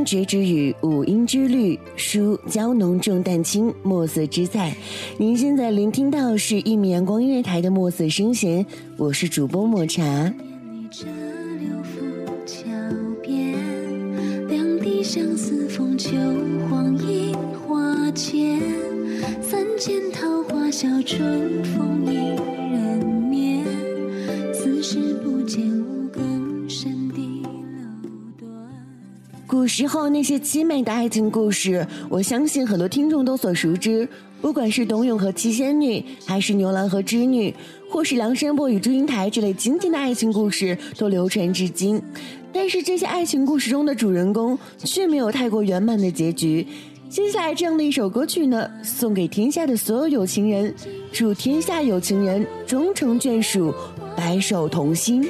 宫商角徵羽，五音之律，书娇浓重淡轻，墨色之在。您现在聆听到是一米阳光音乐台的墨色声弦，我是主播抹茶。相思风秋黄樱花间，三间桃花笑春风一人眠。似是不见我古时候那些凄美的爱情故事，我相信很多听众都所熟知。不管是董永和七仙女，还是牛郎和织女，或是梁山伯与祝英台这类经典的爱情故事，都流传至今。但是这些爱情故事中的主人公却没有太过圆满的结局。接下来这样的一首歌曲呢，送给天下的所有有情人，祝天下有情人终成眷属，白首同心。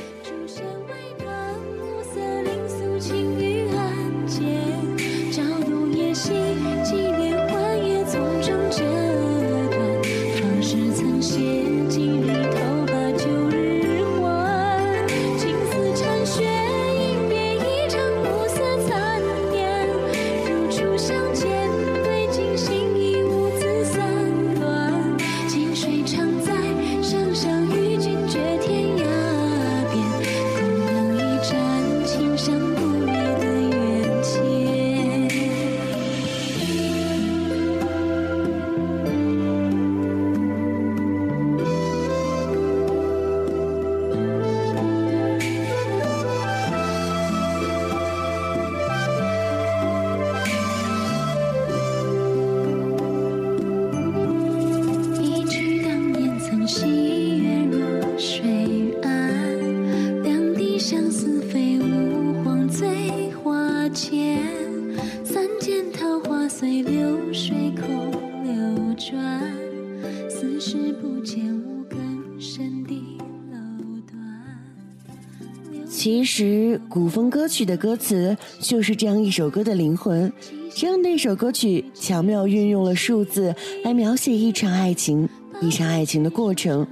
其实，古风歌曲的歌词就是这样一首歌的灵魂。这样的一首歌曲，巧妙运用了数字来描写一场爱情，一场爱情的过程。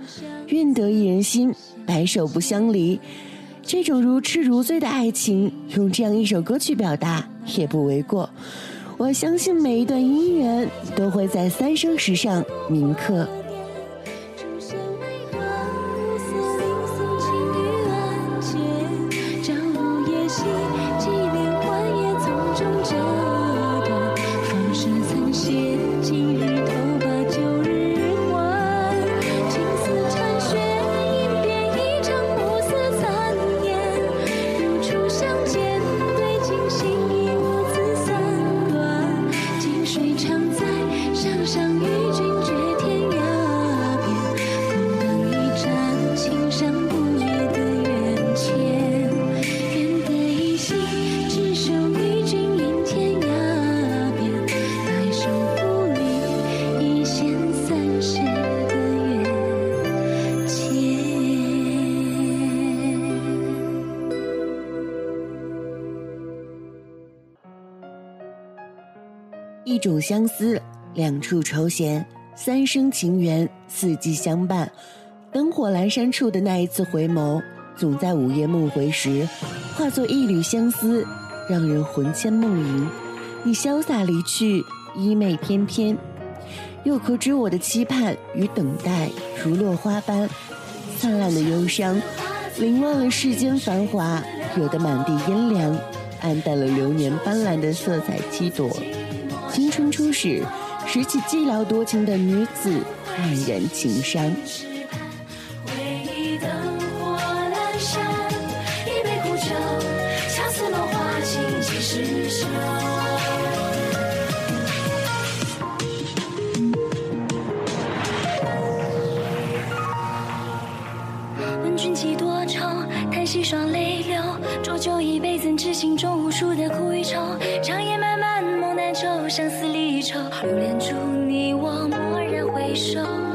愿得一人心，白首不相离。这种如痴如醉的爱情，用这样一首歌曲表达也不为过。我相信每一段姻缘都会在三生石上铭刻。一种相思，两处愁弦，三生情缘，四季相伴。灯火阑珊处的那一次回眸，总在午夜梦回时，化作一缕相思，让人魂牵梦萦。你潇洒离去，衣袂翩翩，又可知我的期盼与等待，如落花般灿烂的忧伤，凌乱了世间繁华，惹得满地阴凉，暗淡了流年斑斓的色彩七朵。春初始，拾起寂寥多情的女子，黯然情伤。细双泪流，浊酒一杯，怎知心中无数的苦与愁？长夜，相思离愁，留恋住你我，蓦然回首。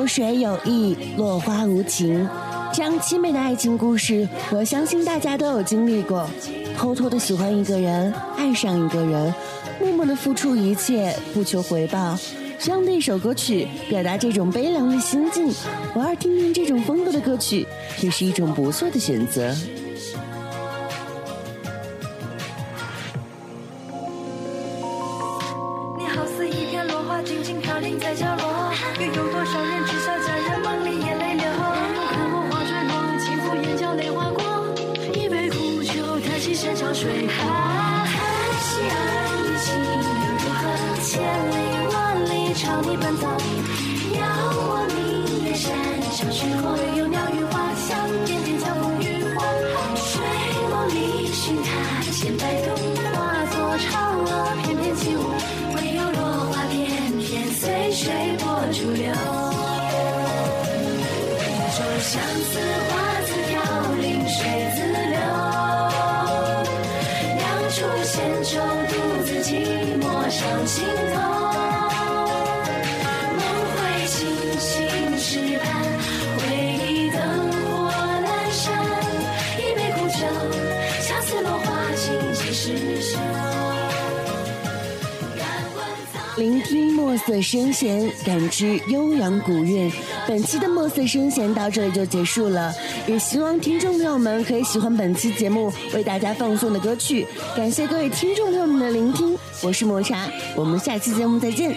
流水有意，落花无情。这样凄美的爱情故事，我相信大家都有经历过。偷偷的喜欢一个人，爱上一个人，默默的付出一切，不求回报。这样的一首歌曲，表达这种悲凉的心境，偶尔听听这种风格的歌曲，也是一种不错的选择。你好似一片落花，静静飘零在角落，又有多少人知晓佳人梦里眼泪流？看我花坠落，轻抚眼角泪划过，一杯苦酒，叹息山长水寒，叹息儿女情又如何？千里万里。朝你奔走，遥望明月山，小时候有鸟语花香，点点江风雨花。睡梦里寻他，衔白兔，化作嫦相思花自飘零水自流酿出闲愁独自寂寞上心头梦回青青池畔回忆灯火阑珊。一杯苦酒恰似落花情几时休聆听墨色声弦，感知悠扬古韵。本期的墨色声弦到这里就结束了，也希望听众朋友们可以喜欢本期节目为大家放送的歌曲。感谢各位听众朋友们的聆听，我是抹茶，我们下期节目再见。